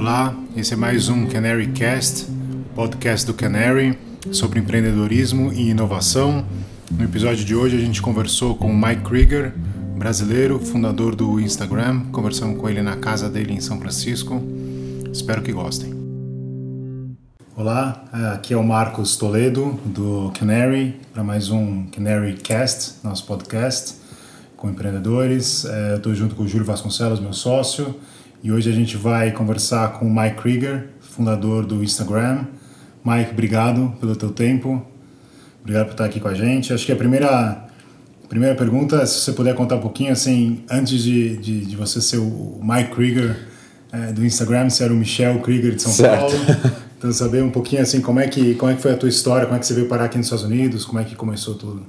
Olá, esse é mais um Canary Cast, podcast do Canary sobre empreendedorismo e inovação. No episódio de hoje a gente conversou com o Mike Krieger, brasileiro, fundador do Instagram. Conversamos com ele na casa dele em São Francisco. Espero que gostem. Olá, aqui é o Marcos Toledo do Canary para mais um Canary Cast, nosso podcast com empreendedores. É, estou junto com o Júlio Vasconcelos, meu sócio. E hoje a gente vai conversar com o Mike Krieger, fundador do Instagram. Mike, obrigado pelo teu tempo. Obrigado por estar aqui com a gente. Acho que a primeira, primeira pergunta, se você puder contar um pouquinho, assim, antes de, de, de você ser o Mike Krieger é, do Instagram, você era o Michel Krieger de São certo. Paulo. Então, saber um pouquinho, assim, como é, que, como é que foi a tua história, como é que você veio parar aqui nos Estados Unidos, como é que começou tudo?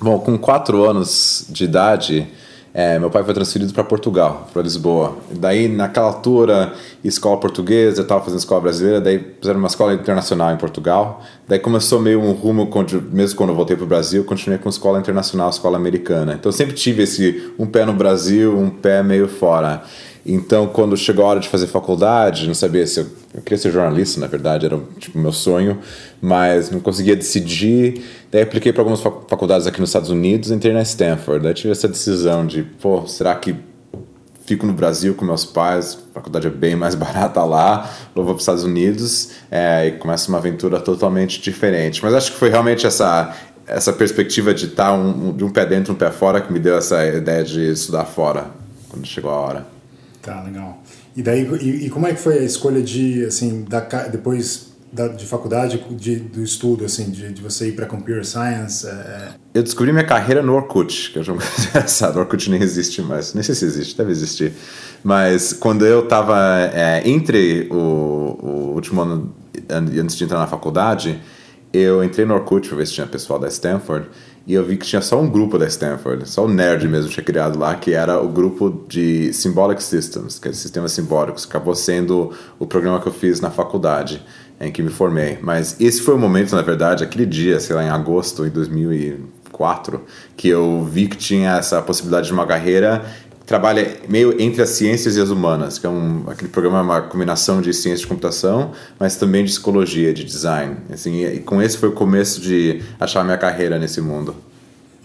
Bom, com quatro anos de idade, é, meu pai foi transferido para Portugal, para Lisboa. Daí, naquela altura, escola portuguesa, eu estava fazendo escola brasileira, daí fizeram uma escola internacional em Portugal. Daí começou meio um rumo, mesmo quando eu voltei para o Brasil, continuei com escola internacional, escola americana. Então, sempre tive esse um pé no Brasil, um pé meio fora. Então, quando chegou a hora de fazer faculdade, não sabia se eu, eu queria ser jornalista, na verdade, era tipo meu sonho, mas não conseguia decidir. Daí apliquei para algumas faculdades aqui nos Estados Unidos, entrei na Stanford. Daí tive essa decisão de, pô, será que fico no Brasil com meus pais? A faculdade é bem mais barata lá, ou vou para os Estados Unidos é, e começa uma aventura totalmente diferente. Mas acho que foi realmente essa essa perspectiva de estar tá um, de um pé dentro, um pé fora, que me deu essa ideia de estudar fora quando chegou a hora. Tá, legal. E daí, e, e, como é que foi a escolha de, assim, da, depois da, de faculdade, de, do estudo, assim, de, de você ir para Computer Science? É, é... Eu descobri minha carreira no Orkut, que eu já engraçado, Orkut nem existe mais, nem sei se existe, deve existir. Mas quando eu estava é, entre o, o último ano, antes de entrar na faculdade, eu entrei no Orkut para ver se tinha pessoal da Stanford, e eu vi que tinha só um grupo da Stanford, só o nerd mesmo tinha criado lá, que era o grupo de Symbolic Systems, que é sistemas simbólicos, acabou sendo o programa que eu fiz na faculdade, em que me formei. Mas esse foi o momento, na verdade, aquele dia, sei lá, em agosto de 2004, que eu vi que tinha essa possibilidade de uma carreira trabalha meio entre as ciências e as humanas, que é um, aquele programa é uma combinação de ciência de computação, mas também de psicologia, de design. Assim, e com esse foi o começo de achar minha carreira nesse mundo.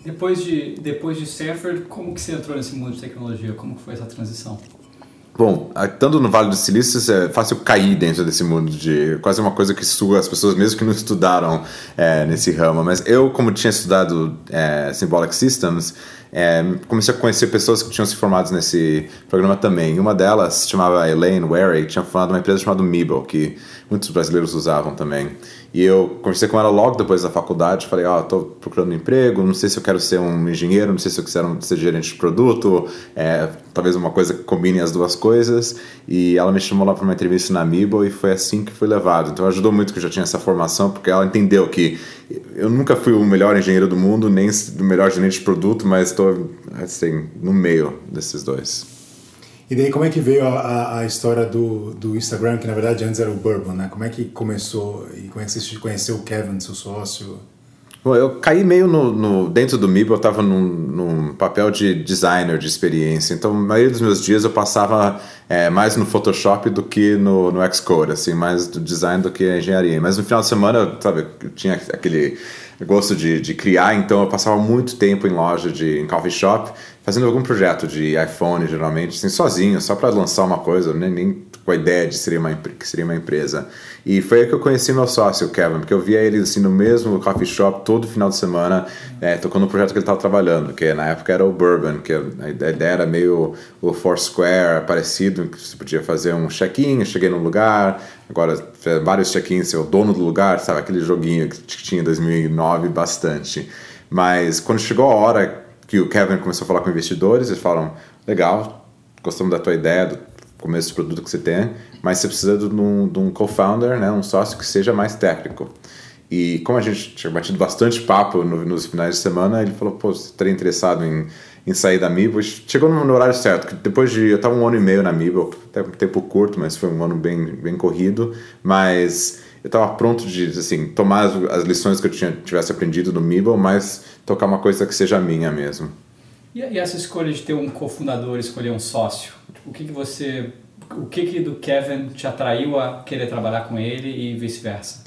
Depois de depois de Stanford, como que você entrou nesse mundo de tecnologia? Como foi essa transição? Bom, estando no Vale do Silício, é fácil cair dentro desse mundo de quase uma coisa que suga as pessoas, mesmo que não estudaram é, nesse ramo. Mas eu, como tinha estudado é, Symbolic Systems, é, comecei a conhecer pessoas que tinham se formado nesse programa também. Uma delas se chamava Elaine Wary, tinha formado uma empresa chamada Meeble, que muitos brasileiros usavam também. E eu conversei com ela logo depois da faculdade, falei, ó, oh, tô procurando um emprego, não sei se eu quero ser um engenheiro, não sei se eu quero ser gerente de produto, é, talvez uma coisa que combine as duas coisas. E ela me chamou lá para uma entrevista na Amiibo e foi assim que fui levado. Então ajudou muito que eu já tinha essa formação, porque ela entendeu que eu nunca fui o melhor engenheiro do mundo, nem o melhor gerente de produto, mas estou assim, no meio desses dois. E daí como é que veio a, a, história do, do Instagram, que na verdade antes era o Bourbon, né? Como é que começou e como é que você conheceu o Kevin, seu sócio? Bom, eu caí meio no, no dentro do MIB, eu estava num, num, papel de designer de experiência. Então, a maioria dos meus dias eu passava é, mais no Photoshop do que no, no Xcode, assim, mais do design do que a engenharia. Mas no final de semana, sabe, eu tinha aquele gosto de, de criar, então eu passava muito tempo em loja de em coffee shop fazendo algum projeto de iPhone, geralmente, assim, sozinho, só para lançar uma coisa, nem, nem com a ideia de seria uma, que seria uma empresa. E foi aí que eu conheci meu sócio, o Kevin, porque eu via ele assim, no mesmo coffee shop todo final de semana, é, tocando no projeto que ele estava trabalhando, que na época era o Bourbon, que a ideia era meio o Foursquare parecido, que você podia fazer um check-in, cheguei num lugar, agora vários check-ins, ser o dono do lugar, sabe? Aquele joguinho que tinha em 2009 bastante. Mas quando chegou a hora que o Kevin começou a falar com investidores, eles falaram, legal, gostamos da tua ideia, do começo do produto que você tem, mas você precisa de um, um co-founder, né, um sócio que seja mais técnico. E como a gente tinha batido bastante papo no, nos finais de semana, ele falou, pô, você estaria interessado em, em sair da Mibo? Chegou no, no horário certo, que depois de... Eu estava um ano e meio na Mibo, até um tempo curto, mas foi um ano bem, bem corrido, mas eu estava pronto de assim tomar as, as, lições que eu tinha, tivesse aprendido no Mibble, mas tocar uma coisa que seja minha mesmo. E, e essa escolha de ter um cofundador, escolher um sócio, o que, que você o que, que do Kevin te atraiu a querer trabalhar com ele e vice-versa?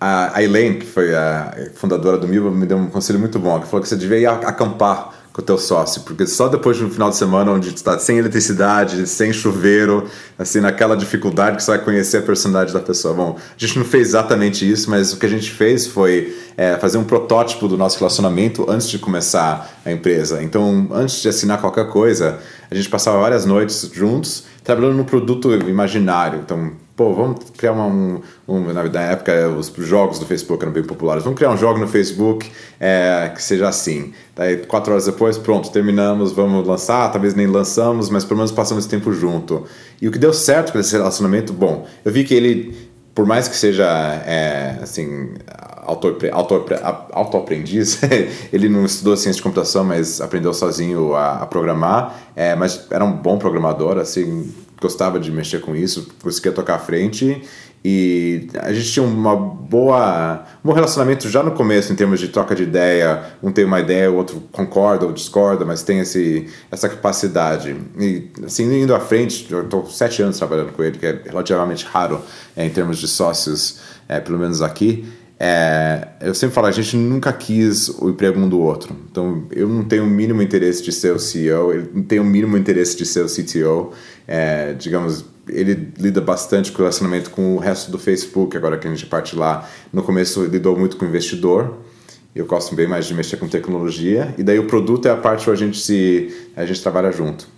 A Elaine, que foi a fundadora do Milva, me deu um conselho muito bom, que falou que você devia ir acampar com o teu sócio, porque só depois de um final de semana onde está sem eletricidade, sem chuveiro, assim, naquela dificuldade que você vai conhecer a personalidade da pessoa. Bom, a gente não fez exatamente isso, mas o que a gente fez foi é, fazer um protótipo do nosso relacionamento antes de começar a empresa. Então, antes de assinar qualquer coisa, a gente passava várias noites juntos trabalhando num produto imaginário. Então, pô, vamos criar uma, um, um, na época os jogos do Facebook eram bem populares, vamos criar um jogo no Facebook é, que seja assim. Daí quatro horas depois, pronto, terminamos, vamos lançar, talvez nem lançamos, mas pelo menos passamos tempo junto. E o que deu certo com esse relacionamento, bom, eu vi que ele, por mais que seja é, assim auto-aprendiz, ele não estudou ciência de computação, mas aprendeu sozinho a, a programar, é, mas era um bom programador, assim, gostava de mexer com isso, conseguia tocar à frente. E a gente tinha uma boa um bom relacionamento já no começo em termos de troca de ideia. Um tem uma ideia o outro concorda ou discorda mas tem esse essa capacidade. E assim indo à frente eu estou sete anos trabalhando com ele que é relativamente raro é, em termos de sócios é, pelo menos aqui é, eu sempre falo, a gente nunca quis o emprego um do outro. Então, eu não tenho o mínimo interesse de ser o CEO, ele não tem o mínimo interesse de ser o CTO. É, digamos, ele lida bastante com o relacionamento com o resto do Facebook, agora que a gente parte lá. No começo, lidou muito com o investidor. Eu gosto bem mais de mexer com tecnologia. E daí o produto é a parte onde a gente, se, a gente trabalha junto.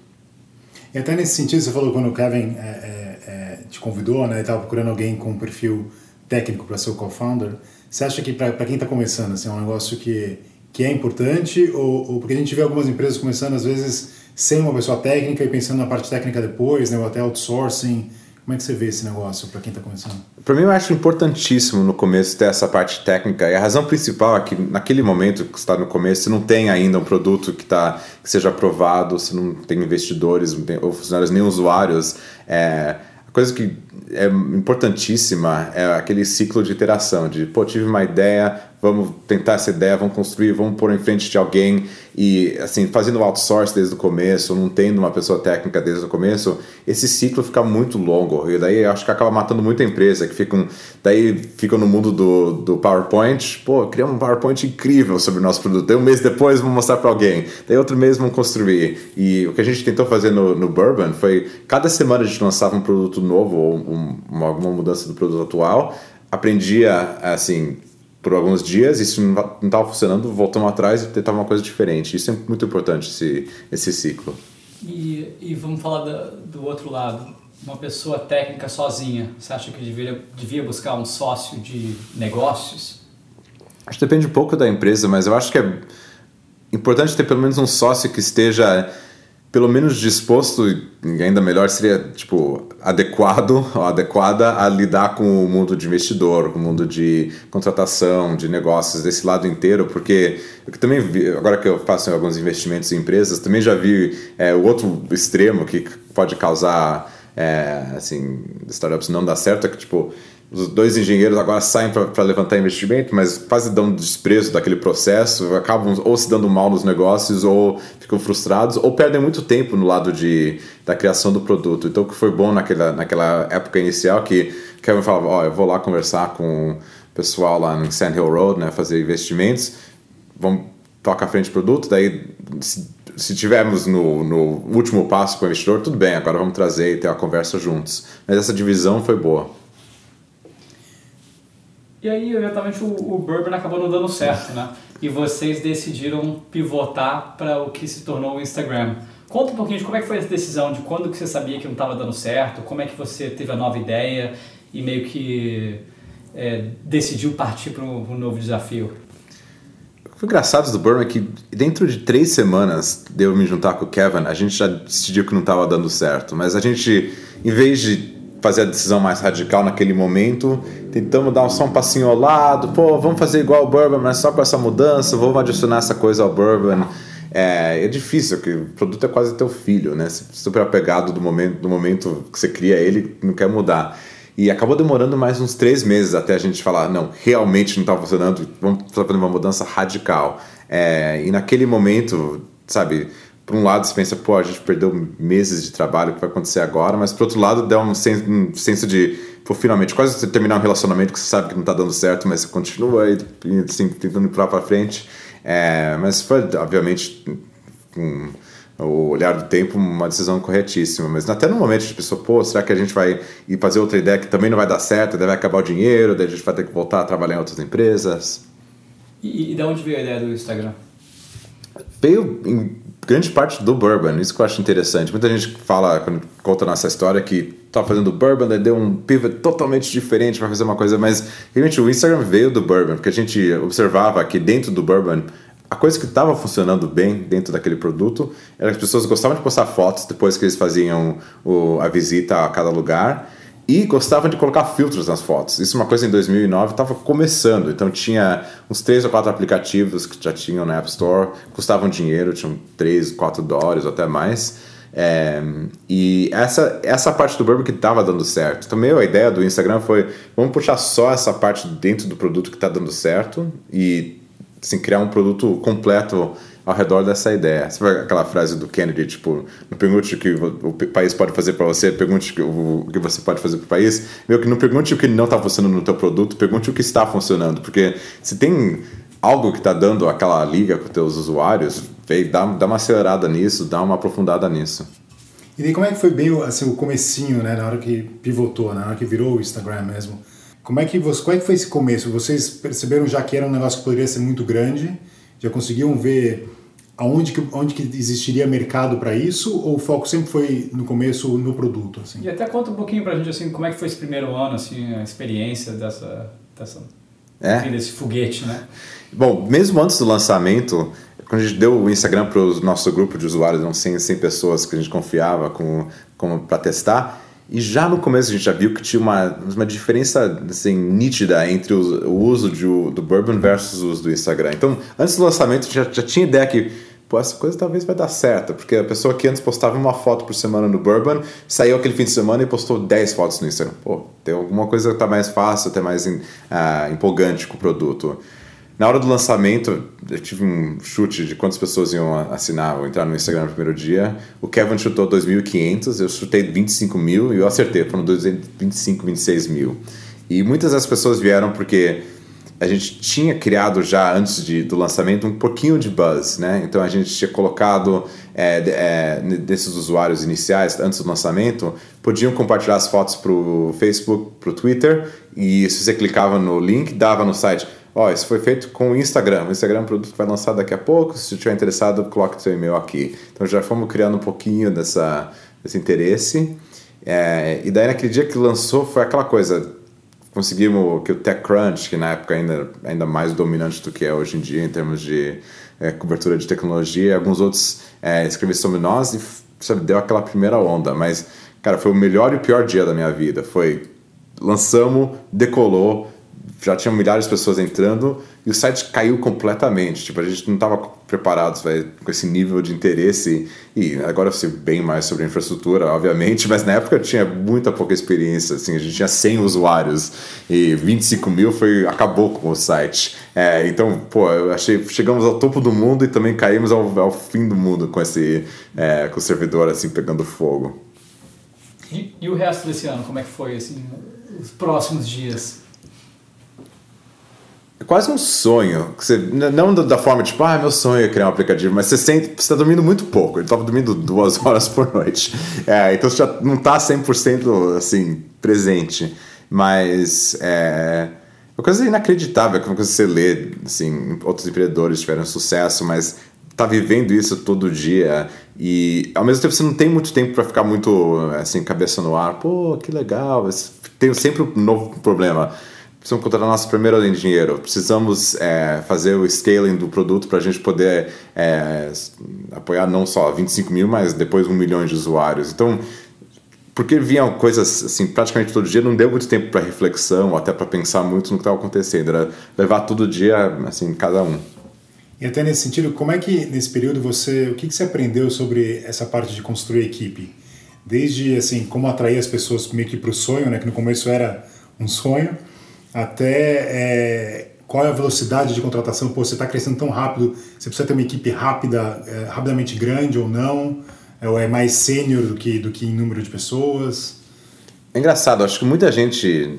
E até nesse sentido, você falou quando o Kevin é, é, é te convidou, né? Estava procurando alguém com um perfil técnico para ser o co-founder, você acha que para quem está começando, assim, é um negócio que, que é importante? Ou, ou, porque a gente vê algumas empresas começando, às vezes, sem uma pessoa técnica e pensando na parte técnica depois, né, ou até outsourcing. Como é que você vê esse negócio para quem está começando? Para mim, eu acho importantíssimo no começo ter essa parte técnica. E a razão principal é que naquele momento que está no começo, você não tem ainda um produto que, tá, que seja aprovado, você não tem investidores não tem, ou funcionários nem usuários. É, a coisa que é importantíssima é aquele ciclo de iteração, de, pô, tive uma ideia, vamos tentar essa ideia, vamos construir, vamos pôr em frente de alguém e assim fazendo outsource desde o começo, não tendo uma pessoa técnica desde o começo, esse ciclo fica muito longo e daí acho que acaba matando muita empresa que ficam daí ficam no mundo do, do PowerPoint, pô, criamos um PowerPoint incrível sobre o nosso produto, daí um mês depois vamos mostrar para alguém, daí outro mês vamos construir. E o que a gente tentou fazer no, no Bourbon foi cada semana a gente lançava um produto novo ou um, uma, alguma mudança do produto atual. Aprendia assim por alguns dias, isso não estava funcionando, voltamos atrás e tentava uma coisa diferente. Isso é muito importante, esse, esse ciclo. E, e vamos falar da, do outro lado. Uma pessoa técnica sozinha, você acha que deveria, devia buscar um sócio de negócios? Acho que depende um pouco da empresa, mas eu acho que é importante ter pelo menos um sócio que esteja pelo menos disposto, e ainda melhor seria, tipo, adequado ou adequada a lidar com o mundo de investidor, com o mundo de contratação, de negócios, desse lado inteiro, porque eu também vi, agora que eu faço alguns investimentos em empresas, também já vi é, o outro extremo que pode causar, é, assim, startups não dar certo, é que, tipo, os dois engenheiros agora saem para levantar investimento, mas quase dão desprezo daquele processo, acabam ou se dando mal nos negócios, ou ficam frustrados, ou perdem muito tempo no lado de, da criação do produto. Então, o que foi bom naquela, naquela época inicial, que Kevin falava: Ó, oh, eu vou lá conversar com o pessoal lá no Sand Hill Road, né, fazer investimentos, vamos tocar à frente do produto, daí. Se, se tivermos no, no último passo com o investidor, tudo bem, agora vamos trazer e ter uma conversa juntos. Mas essa divisão foi boa. E aí, eventualmente, o, o Bourbon acabou não dando certo, né? E vocês decidiram pivotar para o que se tornou o Instagram. Conta um pouquinho de como é que foi essa decisão, de quando que você sabia que não estava dando certo, como é que você teve a nova ideia e meio que é, decidiu partir para um, um novo desafio. O foi engraçado do Bourbon é que dentro de três semanas de eu me juntar com o Kevin, a gente já decidiu que não estava dando certo. Mas a gente, em vez de fazer a decisão mais radical naquele momento. Tentamos dar só um passinho ao lado, pô, vamos fazer igual o Bourbon, mas só com essa mudança, vamos adicionar essa coisa ao Bourbon. É, é difícil, porque o produto é quase teu filho, né? Super apegado do momento, do momento que você cria ele, não quer mudar. E acabou demorando mais uns três meses até a gente falar, não, realmente não está funcionando, vamos fazer uma mudança radical. É, e naquele momento, sabe, por um lado você pensa, pô, a gente perdeu meses de trabalho, o que vai acontecer agora? Mas por outro lado, dá um senso, um senso de, pô, finalmente, quase você terminar um relacionamento que você sabe que não está dando certo, mas você continua aí, assim, tentando ir para frente. É, mas foi, obviamente, com o olhar do tempo, uma decisão corretíssima. Mas até no momento de pessoa, pô, será que a gente vai ir fazer outra ideia que também não vai dar certo, daí vai acabar o dinheiro, daí a gente vai ter que voltar a trabalhar em outras empresas? E, e de onde veio a ideia do Instagram? Veio em grande parte do Bourbon, isso que eu acho interessante. Muita gente fala, quando conta nossa história, que tá fazendo Bourbon, daí deu um pivot totalmente diferente para fazer uma coisa, mas realmente o Instagram veio do Bourbon, porque a gente observava que dentro do Bourbon a coisa que estava funcionando bem dentro daquele produto era que as pessoas gostavam de postar fotos depois que eles faziam o, a visita a cada lugar e gostavam de colocar filtros nas fotos. Isso é uma coisa em 2009 estava começando, então tinha uns três ou quatro aplicativos que já tinham na App Store, custavam dinheiro, tinham 3, 4 dólares ou até mais. É, e essa, essa parte do Burberry que estava dando certo. Também a ideia do Instagram foi: vamos puxar só essa parte dentro do produto que está dando certo e assim, criar um produto completo ao redor dessa ideia. Você vai aquela frase do Kennedy, tipo, não pergunte o que o país pode fazer para você, pergunte o que você pode fazer para o país. Meio que não pergunte o que não está funcionando no teu produto, pergunte o que está funcionando, porque se tem algo que está dando aquela liga com teus usuários, veio, dá, dá uma acelerada nisso, dá uma aprofundada nisso. E daí como é que foi bem assim, o comecinho, né, na hora que pivotou, na hora que virou o Instagram mesmo? Como é que você, como é que foi esse começo? Vocês perceberam já que era um negócio que poderia ser muito grande? Já conseguiam ver aonde que, onde que existiria mercado para isso? Ou o foco sempre foi no começo no produto? Assim? E até conta um pouquinho para a gente assim, como é que foi esse primeiro ano, assim, a experiência dessa, dessa é? enfim, desse foguete, né? Bom, mesmo antes do lançamento, quando a gente deu o Instagram para o nosso grupo de usuários, não 100, 100 pessoas que a gente confiava como, como para testar, e já no começo a gente já viu que tinha uma, uma diferença assim, nítida entre o, o uso de, do Bourbon versus o uso do Instagram. Então, antes do lançamento, já, já tinha ideia que pô, essa coisa talvez vai dar certo, porque a pessoa que antes postava uma foto por semana no Bourbon, saiu aquele fim de semana e postou 10 fotos no Instagram. Pô, tem alguma coisa que tá mais fácil, até mais uh, empolgante com o produto. Na hora do lançamento, eu tive um chute de quantas pessoas iam assinar ou entrar no Instagram no primeiro dia. O Kevin chutou 2.500, eu chutei 25 mil e eu acertei, foram 25, 26 mil. E muitas das pessoas vieram porque a gente tinha criado já antes de, do lançamento um pouquinho de buzz, né? Então a gente tinha colocado é, é, desses usuários iniciais antes do lançamento podiam compartilhar as fotos para o Facebook, para o Twitter e se você clicava no link dava no site Ó, isso foi feito com o Instagram. O Instagram é um produto que vai lançar daqui a pouco. Se estiver interessado, coloque seu e-mail aqui. Então já fomos criando um pouquinho dessa, desse interesse. É, e daí naquele dia que lançou foi aquela coisa. Conseguimos que o TechCrunch, que na época ainda ainda mais dominante do que é hoje em dia em termos de é, cobertura de tecnologia, alguns outros é, escreveram sobre nós e sabe, deu aquela primeira onda. Mas, cara, foi o melhor e o pior dia da minha vida. Foi lançamos, decolou, já tinha milhares de pessoas entrando e o site caiu completamente. Tipo, a gente não estava preparados véio, com esse nível de interesse. E agora eu sei bem mais sobre infraestrutura, obviamente, mas na época eu tinha muita pouca experiência. Assim, a gente tinha 100 usuários e 25 mil foi acabou com o site. É, então, pô, eu achei chegamos ao topo do mundo e também caímos ao, ao fim do mundo com esse é, com o servidor assim pegando fogo. E, e o resto desse ano, como é que foi assim, os próximos dias? É quase um sonho. Você, não da forma tipo, ah, meu sonho é criar um aplicativo, mas você sente, você está dormindo muito pouco. Ele estava dormindo duas horas por noite. É, então você já não está 100% assim, presente. Mas é uma coisa inacreditável quando você lê, assim, outros empreendedores tiveram sucesso, mas tá vivendo isso todo dia e ao mesmo tempo você não tem muito tempo para ficar muito assim cabeça no ar pô que legal tem sempre um novo problema precisamos contratar nosso primeiro engenheiro, precisamos é, fazer o scaling do produto para a gente poder é, apoiar não só 25 mil, mas depois um milhão de usuários. Então, porque vinham coisas assim praticamente todo dia, não deu muito tempo para reflexão, até para pensar muito no que estava acontecendo. Era levar todo dia, assim, cada um. E até nesse sentido, como é que nesse período você, o que, que você aprendeu sobre essa parte de construir equipe? Desde assim, como atrair as pessoas meio que para o sonho, né? Que no começo era um sonho até é, qual é a velocidade de contratação? Pô, você está crescendo tão rápido, você precisa ter uma equipe rápida, é, rapidamente grande ou não? É, ou é mais sênior do que, do que em número de pessoas? É engraçado, acho que muita gente,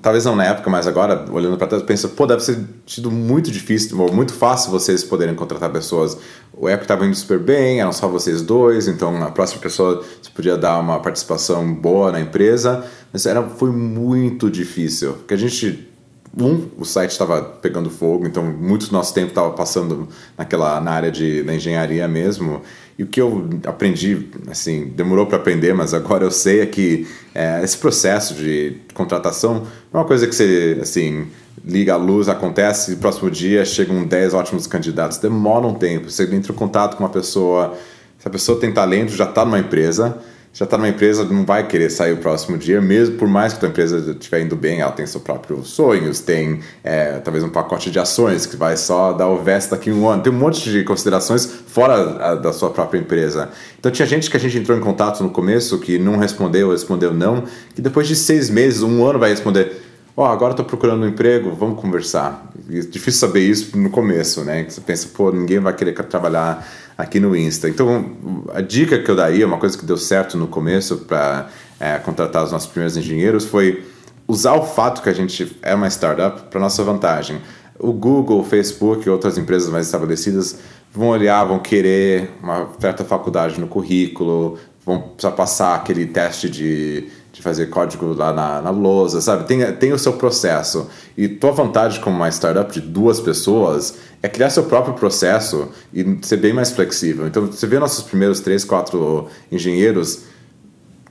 talvez não na época, mas agora, olhando para trás, pensa, pô, deve ser sido muito difícil, muito fácil vocês poderem contratar pessoas. O app estava indo super bem, eram só vocês dois, então a próxima pessoa você podia dar uma participação boa na empresa, mas era, foi muito difícil, porque a gente um, o site estava pegando fogo, então muito do nosso tempo estava passando naquela na área de da engenharia mesmo. E o que eu aprendi, assim, demorou para aprender, mas agora eu sei é que é, esse processo de contratação é uma coisa que você, assim, liga a luz, acontece, e próximo dia chegam 10 ótimos candidatos. Demora um tempo. Você entra em contato com uma pessoa, se a pessoa tem talento, já está numa empresa, já está numa empresa, não vai querer sair o próximo dia, mesmo por mais que a empresa estiver indo bem, ela tem seus próprios sonhos, tem é, talvez um pacote de ações que vai só dar o veste daqui a um ano, tem um monte de considerações fora a, da sua própria empresa. Então tinha gente que a gente entrou em contato no começo que não respondeu, respondeu não, que depois de seis meses, um ano vai responder ó, oh, agora estou procurando um emprego, vamos conversar. É difícil saber isso no começo, né? Você pensa, pô, ninguém vai querer trabalhar aqui no Insta. Então, a dica que eu daria, uma coisa que deu certo no começo para é, contratar os nossos primeiros engenheiros foi usar o fato que a gente é uma startup para nossa vantagem. O Google, o Facebook e outras empresas mais estabelecidas vão olhar, vão querer uma certa faculdade no currículo, vão precisar passar aquele teste de de fazer código lá na, na lousa, sabe? Tem, tem o seu processo. E tua vantagem como uma startup de duas pessoas é criar seu próprio processo e ser bem mais flexível. Então, você vê nossos primeiros três, quatro engenheiros,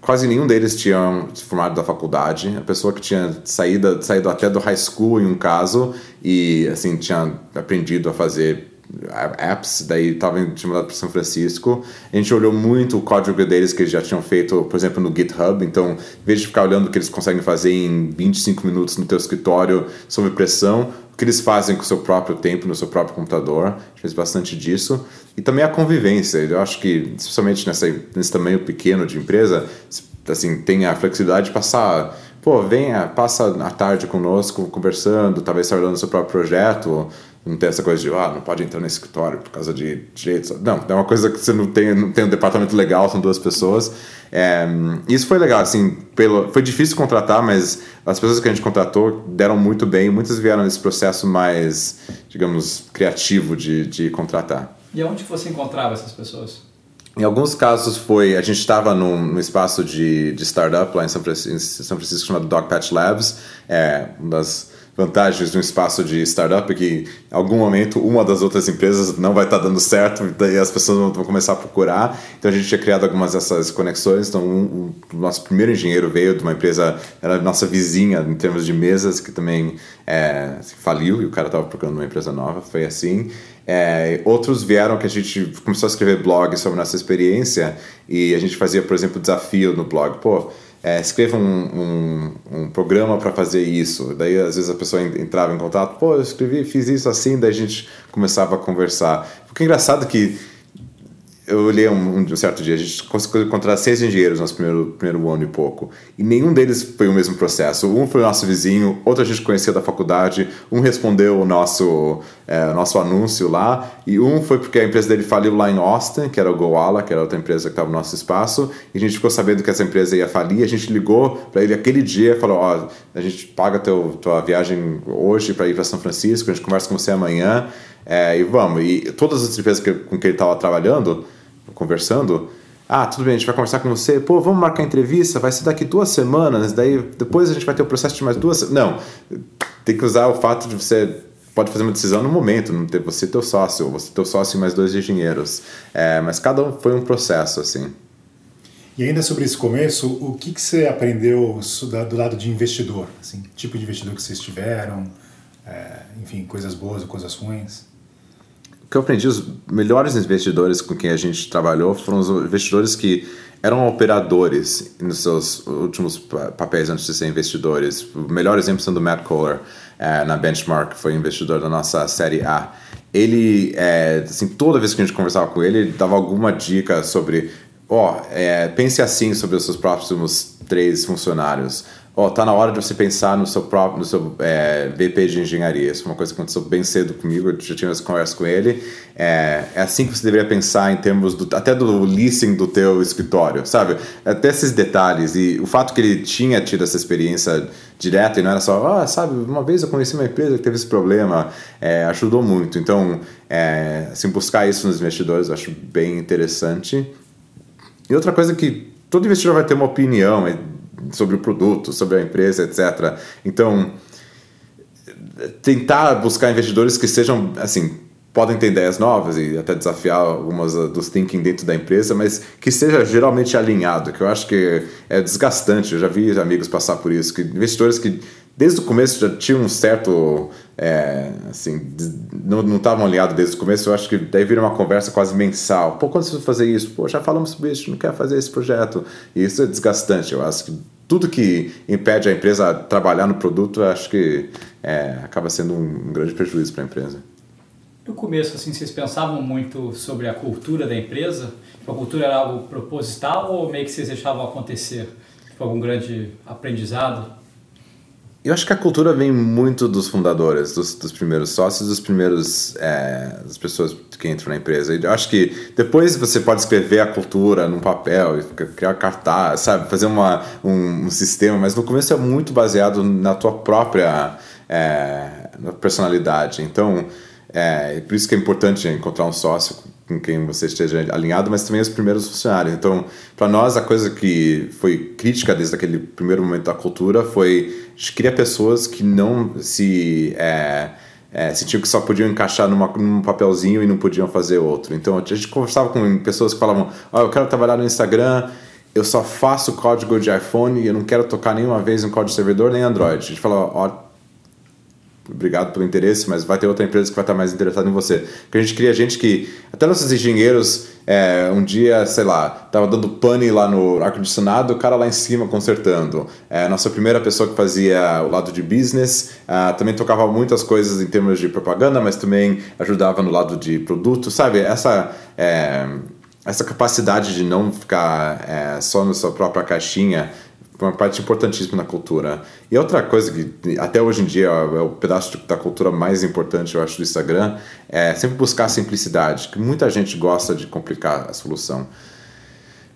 quase nenhum deles tinha se formado da faculdade. A pessoa que tinha saído, saído até do high school, em um caso, e assim, tinha aprendido a fazer apps, daí estava mudado para São Francisco. A gente olhou muito o código deles que eles já tinham feito, por exemplo, no GitHub. Então, em vez de ficar olhando o que eles conseguem fazer em 25 minutos no teu escritório sob pressão, o que eles fazem com o seu próprio tempo, no seu próprio computador. A gente fez bastante disso. E também a convivência. Eu acho que, especialmente nessa, nesse tamanho pequeno de empresa, assim, tem a flexibilidade de passar pô, venha, passa a tarde conosco conversando, talvez trabalhando no seu próprio projeto, não tem essa coisa de, ah, não pode entrar no escritório por causa de direitos. Não, é uma coisa que você não tem, não tem um departamento legal, são duas pessoas. É, isso foi legal, assim, pelo, foi difícil contratar, mas as pessoas que a gente contratou deram muito bem, muitas vieram nesse processo mais, digamos, criativo de, de contratar. E aonde você encontrava essas pessoas? Em alguns casos foi, a gente estava num, num, espaço de, de startup lá em São Francisco, em São Francisco chamado Dogpatch Labs, é uma das vantagens de um espaço de startup que em algum momento uma das outras empresas não vai estar tá dando certo, daí as pessoas vão começar a procurar. Então a gente tinha criado algumas dessas conexões. Então um, um, o nosso primeiro engenheiro veio de uma empresa, era nossa vizinha em termos de mesas, que também é, faliu e o cara estava procurando uma empresa nova. Foi assim. É, outros vieram que a gente começou a escrever blog sobre nossa experiência e a gente fazia, por exemplo, desafio no blog. Pô, é, escreva um, um, um programa para fazer isso. Daí, às vezes, a pessoa entrava em contato, pô, eu escrevi, fiz isso assim, daí a gente começava a conversar. Porque é engraçado que eu olhei um, um, certo dia, a gente conseguiu encontrar seis engenheiros no nosso primeiro, primeiro ano e pouco. E nenhum deles foi o mesmo processo. Um foi o nosso vizinho, outro a gente conhecia da faculdade, um respondeu o nosso, é, nosso anúncio lá, e um foi porque a empresa dele faliu lá em Austin, que era o Goala, que era outra empresa que estava no nosso espaço, e a gente ficou sabendo que essa empresa ia falir, a gente ligou para ele aquele dia e falou, ó, oh, a gente paga teu, tua viagem hoje para ir para São Francisco, a gente conversa com você amanhã, é, e vamos. E todas as empresas que, com que ele estava trabalhando, conversando, ah, tudo bem, a gente vai conversar com você, pô, vamos marcar entrevista, vai ser daqui duas semanas, daí depois a gente vai ter o processo de mais duas. Não, tem que usar o fato de você pode fazer uma decisão no momento, não ter você teu sócio, você teu sócio e mais dois engenheiros. É, mas cada um foi um processo, assim. E ainda sobre esse começo, o que, que você aprendeu do lado de investidor? Assim, tipo de investidor que vocês tiveram, é, enfim, coisas boas ou coisas ruins? Que eu aprendi, os melhores investidores com quem a gente trabalhou foram os investidores que eram operadores nos seus últimos papéis antes de ser investidores. O melhor exemplo sendo o Matt Kohler, é, na Benchmark, foi investidor da nossa série A. Ele, é, assim, toda vez que a gente conversava com ele, ele dava alguma dica sobre ó, oh, é, pense assim sobre os seus próximos três funcionários ó, tá na hora de você pensar no seu próprio, no seu é, VP de engenharia. Isso foi uma coisa que aconteceu bem cedo comigo, eu já tinha essa conversa com ele. É, é assim que você deveria pensar em termos do, até do leasing do teu escritório, sabe? Até esses detalhes e o fato que ele tinha tido essa experiência direta e não era só, ah, sabe, uma vez eu conheci uma empresa que teve esse problema, é, ajudou muito. Então, é, assim, buscar isso nos investidores eu acho bem interessante. E outra coisa que todo investidor vai ter uma opinião, é sobre o produto, sobre a empresa, etc. Então, tentar buscar investidores que sejam, assim, podem ter ideias novas e até desafiar algumas dos thinking dentro da empresa, mas que seja geralmente alinhado, que eu acho que é desgastante. Eu já vi amigos passar por isso, que investidores que desde o começo já tinham um certo, é, assim, não estavam alinhados desde o começo. Eu acho que daí vira uma conversa quase mensal. Pô, quando você fazer isso? Pô, já falamos sobre isso, não quer fazer esse projeto. E isso é desgastante. Eu acho que tudo que impede a empresa a trabalhar no produto, acho que é, acaba sendo um grande prejuízo para a empresa. No começo, assim, vocês pensavam muito sobre a cultura da empresa? A cultura era algo proposital ou meio que vocês deixavam acontecer? Foi algum grande aprendizado? Eu acho que a cultura vem muito dos fundadores, dos, dos primeiros sócios, dos primeiros é, das pessoas que entram na empresa. Eu acho que depois você pode escrever a cultura num papel, criar cartaz, sabe, fazer uma, um, um sistema, mas no começo é muito baseado na tua própria é, personalidade. Então, é, por isso que é importante encontrar um sócio com quem você esteja alinhado, mas também os primeiros funcionários. Então, para nós, a coisa que foi crítica desde aquele primeiro momento da cultura foi a gente queria pessoas que não se é, é, sentiam que só podiam encaixar numa, num papelzinho e não podiam fazer outro. Então, a gente conversava com pessoas que falavam: oh, eu quero trabalhar no Instagram, eu só faço código de iPhone e eu não quero tocar nenhuma vez em código de servidor nem Android. A gente falava: ó, obrigado pelo interesse, mas vai ter outra empresa que vai estar mais interessada em você. Porque a gente queria gente que, até nossos engenheiros, é, um dia, sei lá, tava dando pane lá no ar-condicionado, o cara lá em cima consertando. É, nossa primeira pessoa que fazia o lado de business, uh, também tocava muitas coisas em termos de propaganda, mas também ajudava no lado de produto, sabe? Essa... É, essa capacidade de não ficar é, só na sua própria caixinha uma parte importantíssima na cultura. E outra coisa que até hoje em dia é o pedaço da cultura mais importante, eu acho, do Instagram, é sempre buscar a simplicidade, que muita gente gosta de complicar a solução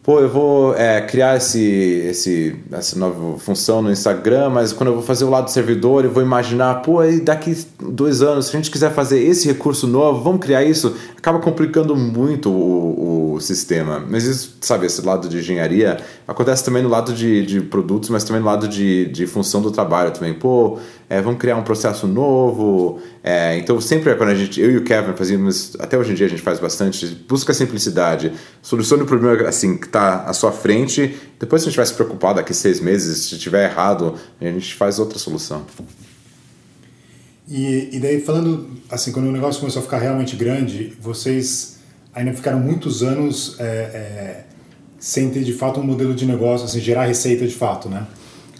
pô, eu vou é, criar esse, esse, essa nova função no Instagram, mas quando eu vou fazer o lado do servidor, eu vou imaginar, pô, aí daqui dois anos, se a gente quiser fazer esse recurso novo, vamos criar isso, acaba complicando muito o, o sistema. Mas isso, sabe, esse lado de engenharia acontece também no lado de, de produtos, mas também no lado de, de função do trabalho também. Pô, é, vamos criar um processo novo. É, então, sempre quando a gente, eu e o Kevin fazíamos, até hoje em dia a gente faz bastante, busca simplicidade, solucione o problema assim, que está à sua frente. Depois, se a gente vai se preocupar daqui seis meses, se tiver errado, a gente faz outra solução. E, e daí, falando assim, quando o negócio começou a ficar realmente grande, vocês ainda ficaram muitos anos é, é, sem ter de fato um modelo de negócio, assim, gerar receita de fato, né?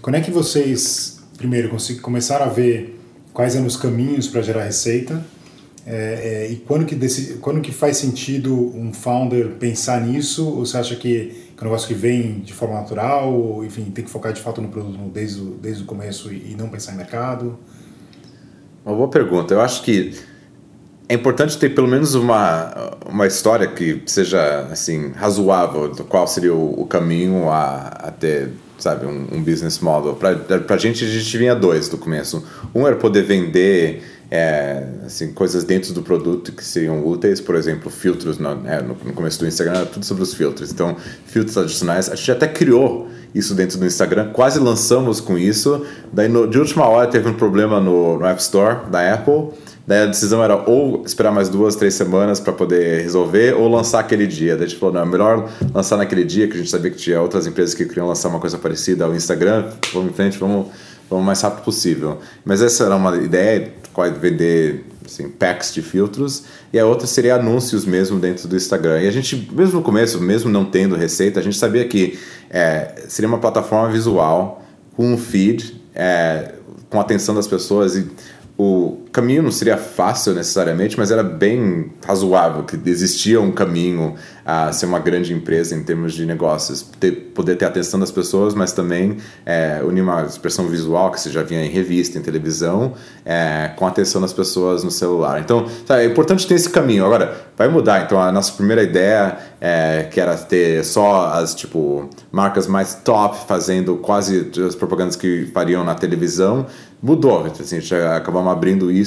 Quando é que vocês primeiro, começaram a ver quais eram os caminhos para gerar receita é, é, e quando que, quando que faz sentido um founder pensar nisso ou você acha que é um negócio que vem de forma natural ou, enfim, tem que focar de fato no produto desde o, desde o começo e, e não pensar em mercado? Uma boa pergunta. Eu acho que é importante ter pelo menos uma, uma história que seja assim razoável do qual seria o, o caminho a, a ter sabe, um, um business model. Para a gente, a gente vinha dois do começo. Um era poder vender é, assim, coisas dentro do produto que seriam úteis, por exemplo, filtros. No, é, no, no, começo do Instagram era tudo sobre os filtros. Então, filtros adicionais, a gente até criou isso dentro do Instagram, quase lançamos com isso. Daí, no, de última hora, teve um problema no, no App Store da Apple Daí a decisão era ou esperar mais duas, três semanas para poder resolver, ou lançar aquele dia. Daí a gente falou, não, é melhor lançar naquele dia, que a gente sabia que tinha outras empresas que queriam lançar uma coisa parecida ao Instagram. Vamos em frente, vamos, o mais rápido possível. Mas essa era uma ideia, quase vender assim, packs de filtros, e a outra seria anúncios mesmo dentro do Instagram. E a gente, mesmo no começo, mesmo não tendo receita, a gente sabia que é, seria uma plataforma visual com um feed, é, com a atenção das pessoas e o caminho não seria fácil necessariamente, mas era bem razoável que existia um caminho a ser uma grande empresa em termos de negócios, ter, poder ter a atenção das pessoas, mas também é, unir uma expressão visual que você já vinha em revista, em televisão, é, com a atenção das pessoas no celular. Então, sabe, é importante ter esse caminho. Agora, vai mudar. Então, a nossa primeira ideia é, que era ter só as tipo marcas mais top fazendo quase as propagandas que fariam na televisão mudou. Assim, a gente acabamos abrindo isso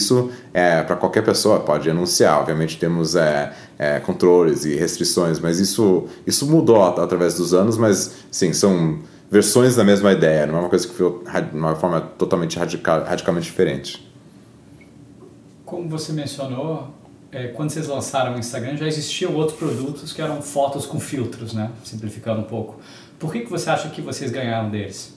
é, para qualquer pessoa, pode anunciar. Obviamente temos é, é, controles e restrições, mas isso, isso mudou através dos anos, mas sim, são versões da mesma ideia, não é uma coisa que foi de uma forma totalmente radical, radicalmente diferente. Como você mencionou, é, quando vocês lançaram o Instagram já existiam outros produtos que eram fotos com filtros, né? Simplificando um pouco. Por que, que você acha que vocês ganharam deles?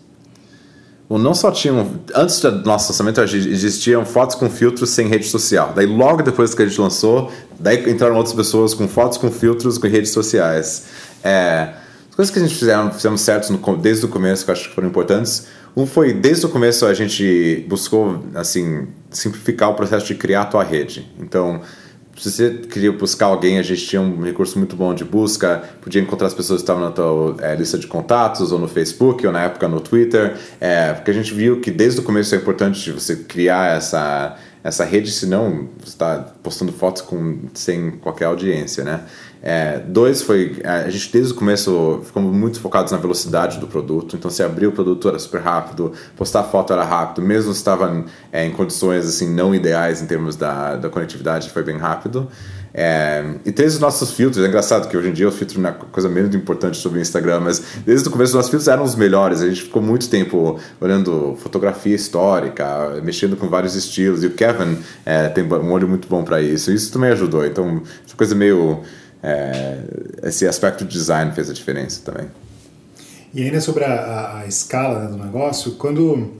Não só tinham. Antes do nosso lançamento existiam fotos com filtros sem rede social. Daí, logo depois que a gente lançou, daí entraram outras pessoas com fotos com filtros com redes sociais. É, as coisas que a gente fizeram, fizemos certos no, desde o começo, que eu acho que foram importantes. Um foi, desde o começo, a gente buscou assim simplificar o processo de criar a tua rede. Então, se você queria buscar alguém, a gente tinha um recurso muito bom de busca, podia encontrar as pessoas que estavam na tua é, lista de contatos, ou no Facebook, ou na época no Twitter, é, porque a gente viu que desde o começo é importante você criar essa, essa rede, senão você está postando fotos com, sem qualquer audiência, né? É, dois foi, a gente desde o começo ficamos muito focados na velocidade do produto, então se abrir o produto era super rápido, postar foto era rápido, mesmo se estava é, em condições assim não ideais em termos da, da conectividade, foi bem rápido. É, e três dos nossos filtros, é engraçado que hoje em dia o filtro é coisa menos importante sobre o Instagram, mas desde o começo os nossos filtros eram os melhores. A gente ficou muito tempo olhando fotografia histórica, mexendo com vários estilos, e o Kevin é, tem um olho muito bom para isso. Isso também ajudou. Então, coisa meio é, esse aspecto de design fez a diferença também. E ainda sobre a, a, escala né, do negócio, quando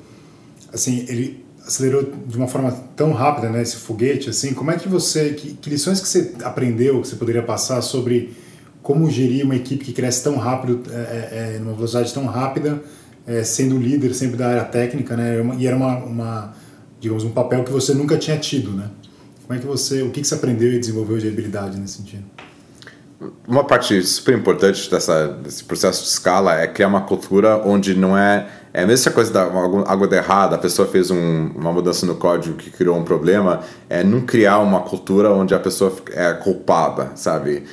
assim ele acelerou de uma forma tão rápida, né, esse foguete, assim, como é que você, que, que lições que você aprendeu, que você poderia passar sobre como gerir uma equipe que cresce tão rápido, é, é, é numa velocidade tão rápida, é, sendo líder sempre da área técnica, né, e era uma, uma, digamos, um papel que você nunca tinha tido, né? Como é que você, o que, que você aprendeu e desenvolveu de habilidade nesse sentido? Uma parte super importante dessa, desse processo de escala é criar uma cultura onde não é. É mesmo se a coisa dá algo de errado, a pessoa fez um, uma mudança no código que criou um problema, é não criar uma cultura onde a pessoa é culpada, sabe?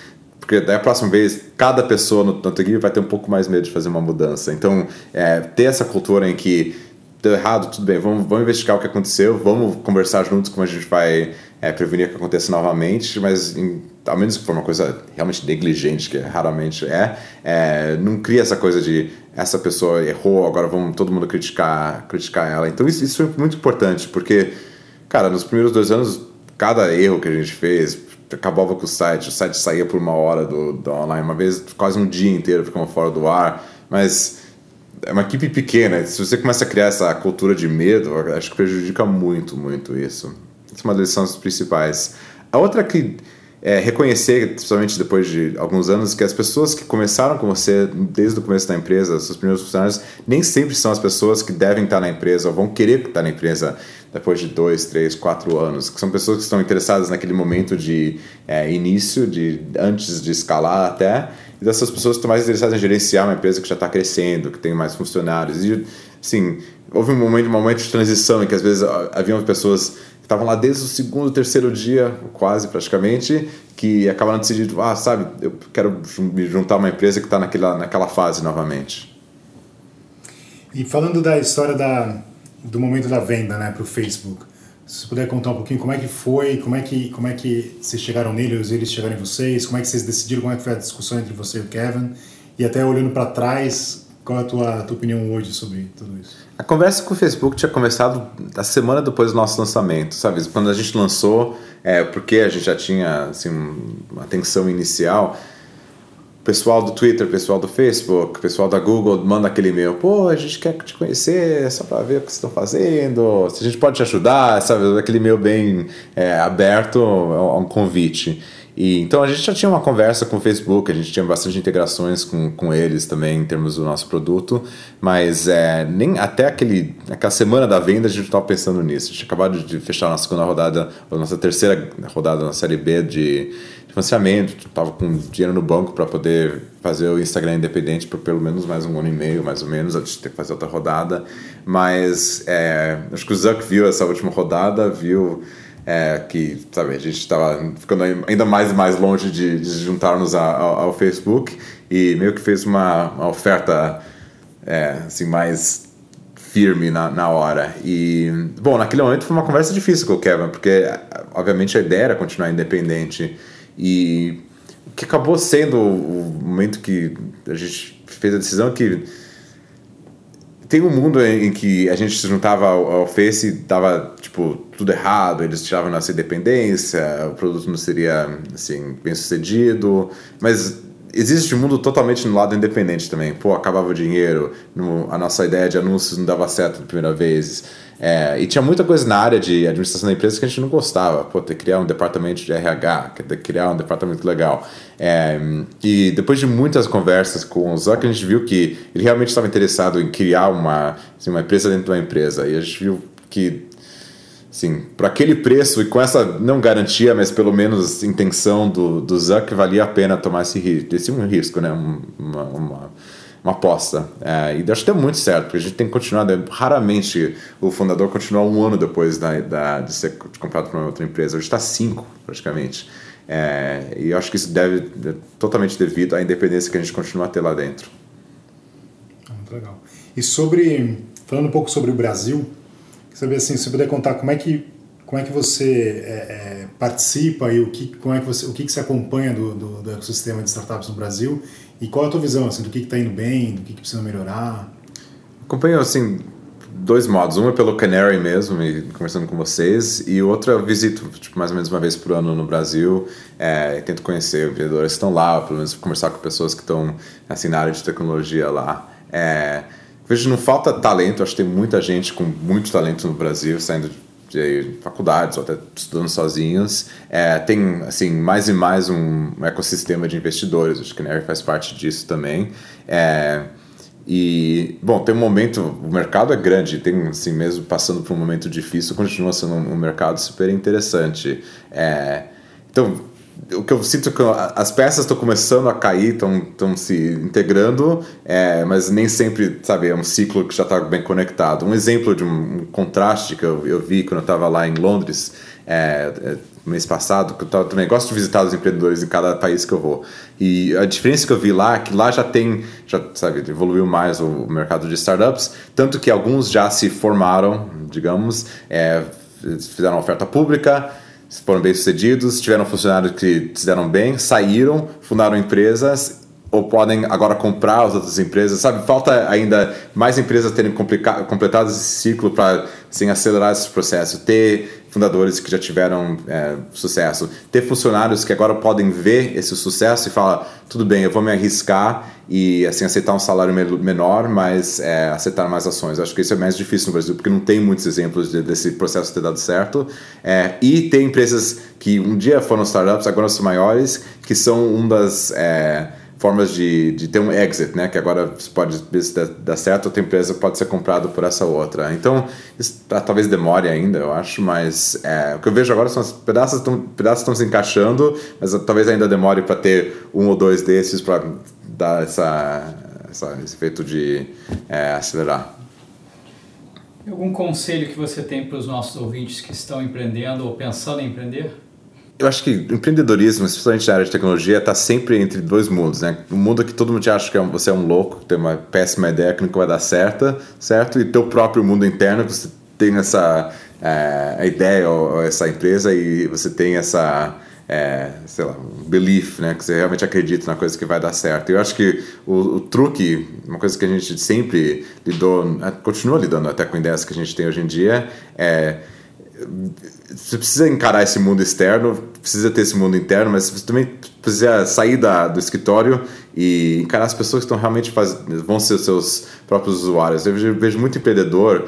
Porque daí a próxima vez, cada pessoa no, no vai ter um pouco mais medo de fazer uma mudança. Então, é, ter essa cultura em que deu errado, tudo bem, vamos, vamos investigar o que aconteceu, vamos conversar juntos como a gente vai é, prevenir que aconteça novamente, mas em, ao menos que for uma coisa realmente negligente, que raramente é, é, não cria essa coisa de essa pessoa errou, agora vamos todo mundo criticar, criticar ela. Então isso, isso foi muito importante, porque, cara, nos primeiros dois anos, cada erro que a gente fez acabava com o site, o site saía por uma hora do, do online, uma vez quase um dia inteiro ficamos fora do ar, mas é uma equipe pequena, se você começa a criar essa cultura de medo, acho que prejudica muito, muito isso. É uma das lições principais. A outra que é reconhecer, principalmente depois de alguns anos, que as pessoas que começaram com você desde o começo da empresa, seus primeiros funcionários, nem sempre são as pessoas que devem estar na empresa ou vão querer estar na empresa depois de dois, três, quatro anos. Que são pessoas que estão interessadas naquele momento de é, início, de antes de escalar até, e dessas pessoas que estão mais interessadas em gerenciar uma empresa que já está crescendo, que tem mais funcionários. E, assim, houve um momento, um momento de transição em que às vezes haviam pessoas estavam lá desde o segundo, terceiro dia, quase praticamente, que acabaram decidindo, ah, sabe, eu quero me juntar a uma empresa que está naquela, naquela fase novamente. E falando da história da, do momento da venda né, para o Facebook, se você puder contar um pouquinho como é que foi, como é que, como é que vocês chegaram neles, eles chegaram em vocês, como é que vocês decidiram, como é que foi a discussão entre você e o Kevin, e até olhando para trás, qual é a tua, tua opinião hoje sobre tudo isso? A conversa com o Facebook tinha começado a semana depois do nosso lançamento, sabe? Quando a gente lançou, é, porque a gente já tinha assim, uma tensão inicial, pessoal do Twitter, pessoal do Facebook, pessoal da Google manda aquele e-mail, pô, a gente quer te conhecer só para ver o que vocês estão fazendo, se a gente pode te ajudar, sabe? Aquele e-mail bem é, aberto a um convite. E, então a gente já tinha uma conversa com o Facebook, a gente tinha bastante integrações com, com eles também em termos do nosso produto, mas é, nem até aquele, aquela semana da venda a gente estava pensando nisso. A gente acabado de fechar a nossa segunda rodada, a nossa terceira rodada na série B de, de financiamento, estava com dinheiro no banco para poder fazer o Instagram independente por pelo menos mais um ano e meio, mais ou menos, antes de ter que fazer outra rodada. Mas é, acho que o Zuck viu essa última rodada, viu é, que sabe, a gente estava ficando ainda mais e mais longe de, de juntarmos ao, ao, Facebook e meio que fez uma, uma oferta é, assim, mais firme na, na hora. E, bom, naquele momento foi uma conversa difícil com o Kevin, porque obviamente a ideia era continuar independente e que acabou sendo o momento que a gente fez a decisão que tem um mundo em, que a gente se juntava ao, ao Face e dava, tipo, tudo errado, eles tiravam nossa independência, o produto não seria, assim, bem sucedido, mas existe um mundo totalmente no lado independente também. Pô, acabava o dinheiro, no, a nossa ideia de anúncios não dava certo na primeira vez. É, e tinha muita coisa na área de administração da empresa que a gente não gostava. Pô, ter que criar um departamento de RH, criar um departamento legal. É, e depois de muitas conversas com o Zuck, a gente viu que ele realmente estava interessado em criar uma, assim, uma empresa dentro de uma empresa. E a gente viu que Sim, para aquele preço e com essa não garantia, mas pelo menos intenção do, do Zuck, valia a pena tomar esse risco, esse um risco, né? Uma, uma, uma aposta. É, e acho que deu muito certo, porque a gente tem continuado. Raramente o fundador continua um ano depois da, da de ser comprado por uma outra empresa. Hoje está cinco, praticamente. É, e eu acho que isso deve é totalmente devido à independência que a gente continua a ter lá dentro. Ah, muito legal. E sobre, falando um pouco sobre o Brasil, saber assim, se puder contar como é que como é que você é, é, participa e o que como é que você o que, que você acompanha do, do, do, ecossistema de startups no Brasil e qual é a tua visão assim do que está indo bem, do que, que precisa melhorar? Acompanho assim dois modos. Um é pelo Canary mesmo, e conversando com vocês, e o outro eu visito tipo, mais ou menos uma vez por ano no Brasil, é, tento conhecer vendedores que estão lá, pelo menos conversar com pessoas que estão assim, na área de tecnologia lá. É, Vejo não falta talento, acho que tem muita gente com muito talento no Brasil, saindo de faculdades ou até estudando sozinhos. É, tem assim mais e mais um ecossistema de investidores, acho que a Canary faz parte disso também. É, e, bom, tem um momento, o mercado é grande, tem assim, mesmo passando por um momento difícil, continua sendo um, um mercado super interessante. É, então, o que eu sinto é que as peças estão começando a cair, estão se integrando, é, mas nem sempre, sabe, é um ciclo que já está bem conectado. Um exemplo de um, contraste que eu, eu, vi quando eu estava lá em Londres, é, é, mês passado, que eu tava, também gosto de visitar os empreendedores em cada país que eu vou. E a diferença que eu vi lá é que lá já tem, já sabe, evoluiu mais o mercado de startups, tanto que alguns já se formaram, digamos, é, fizeram oferta pública, foram bem sucedidos, tiveram funcionários que se deram bem, saíram, fundaram empresas ou podem agora comprar as outras empresas, sabe? Falta ainda mais empresas terem completado esse ciclo para assim, acelerar esse processo, ter fundadores que já tiveram é, sucesso, ter funcionários que agora podem ver esse sucesso e falar, tudo bem, eu vou me arriscar e assim aceitar um salário menor, mas é, aceitar mais ações. Eu acho que isso é mais difícil no Brasil porque não tem muitos exemplos de, desse processo ter dado certo. É, e tem empresas que um dia foram startups, agora são maiores, que são um das é, formas de, de ter um exit, né? Que agora pode dar certo, outra empresa pode ser comprada por essa outra. Então, isso tá, talvez demore ainda, eu acho, mas é, o que eu vejo agora são os pedaços estão pedaços estão se encaixando, mas talvez ainda demore para ter um ou dois desses para dar essa, essa, esse efeito de é, acelerar. Algum conselho que você tem para os nossos ouvintes que estão empreendendo ou pensando em empreender? Eu acho que o empreendedorismo, especialmente na área de tecnologia, está sempre entre dois mundos, né? Um mundo que todo mundo acha que é você é um louco, que tem uma péssima ideia que nunca vai dar certo, certo? E teu próprio mundo interno, que você tem essa é, ideia ou, ou, essa empresa e você tem essa, é, sei lá, belief, né? Que você realmente acredita na coisa que vai dar certo. Eu acho que o, o truque, uma coisa que a gente sempre lidou, continua lidando até com ideias que a gente tem hoje em dia, é você precisa encarar esse mundo externo, precisa ter esse mundo interno, mas você também precisa sair da, do escritório e encarar as pessoas que estão realmente faz, vão ser seus próprios usuários. Eu vejo muito empreendedor,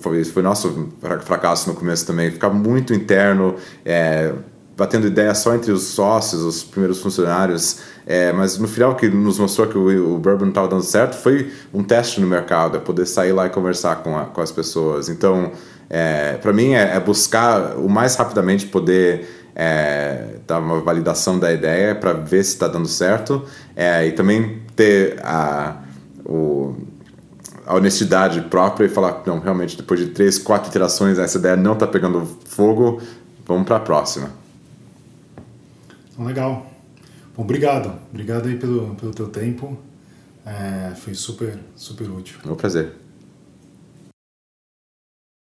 foi, foi nosso fracasso no começo também, ficar muito interno, é, batendo ideia só entre os sócios, os primeiros funcionários, é, mas no final que nos mostrou que o, o Bourbon estava dando certo foi um teste no mercado, é poder sair lá e conversar com, a, com as pessoas. Então, é, para mim é, é, buscar o mais rapidamente poder é, dar uma validação da ideia para ver se está dando certo é, e também ter a, o, a honestidade própria e falar, não, realmente depois de três, quatro iterações essa ideia não está pegando fogo, vamos para a próxima. Então, legal. Bom, obrigado. Obrigado aí pelo, pelo teu tempo. É, foi super, super útil. É um prazer.